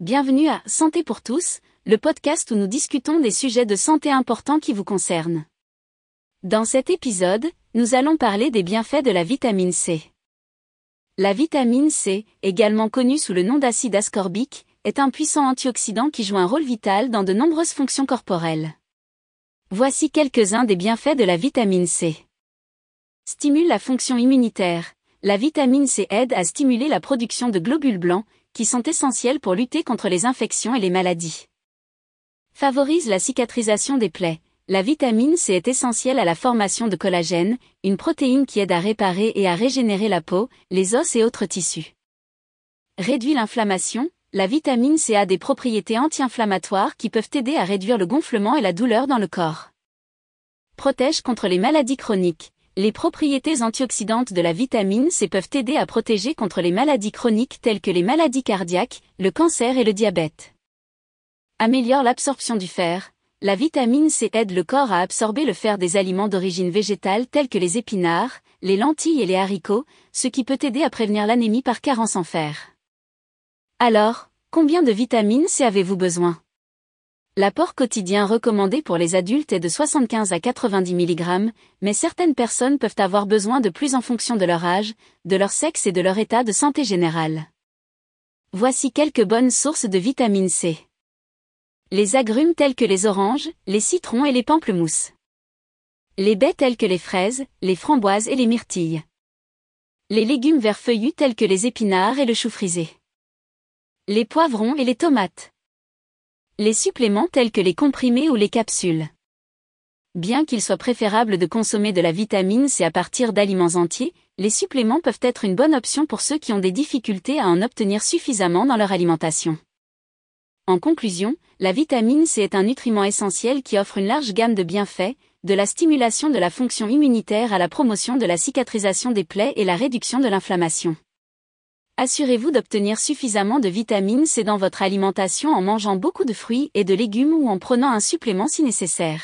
Bienvenue à Santé pour tous, le podcast où nous discutons des sujets de santé importants qui vous concernent. Dans cet épisode, nous allons parler des bienfaits de la vitamine C. La vitamine C, également connue sous le nom d'acide ascorbique, est un puissant antioxydant qui joue un rôle vital dans de nombreuses fonctions corporelles. Voici quelques-uns des bienfaits de la vitamine C. Stimule la fonction immunitaire. La vitamine C aide à stimuler la production de globules blancs, qui sont essentiels pour lutter contre les infections et les maladies. Favorise la cicatrisation des plaies. La vitamine C est essentielle à la formation de collagène, une protéine qui aide à réparer et à régénérer la peau, les os et autres tissus. Réduit l'inflammation. La vitamine C a des propriétés anti-inflammatoires qui peuvent aider à réduire le gonflement et la douleur dans le corps. Protège contre les maladies chroniques. Les propriétés antioxydantes de la vitamine C peuvent aider à protéger contre les maladies chroniques telles que les maladies cardiaques, le cancer et le diabète. Améliore l'absorption du fer. La vitamine C aide le corps à absorber le fer des aliments d'origine végétale tels que les épinards, les lentilles et les haricots, ce qui peut aider à prévenir l'anémie par carence en fer. Alors, combien de vitamine C avez-vous besoin? L'apport quotidien recommandé pour les adultes est de 75 à 90 mg, mais certaines personnes peuvent avoir besoin de plus en fonction de leur âge, de leur sexe et de leur état de santé général. Voici quelques bonnes sources de vitamine C. Les agrumes tels que les oranges, les citrons et les pamplemousses. Les baies telles que les fraises, les framboises et les myrtilles. Les légumes verts feuillus tels que les épinards et le chou frisé. Les poivrons et les tomates les suppléments tels que les comprimés ou les capsules. Bien qu'il soit préférable de consommer de la vitamine C à partir d'aliments entiers, les suppléments peuvent être une bonne option pour ceux qui ont des difficultés à en obtenir suffisamment dans leur alimentation. En conclusion, la vitamine C est un nutriment essentiel qui offre une large gamme de bienfaits, de la stimulation de la fonction immunitaire à la promotion de la cicatrisation des plaies et la réduction de l'inflammation. Assurez-vous d'obtenir suffisamment de vitamine C dans votre alimentation en mangeant beaucoup de fruits et de légumes ou en prenant un supplément si nécessaire.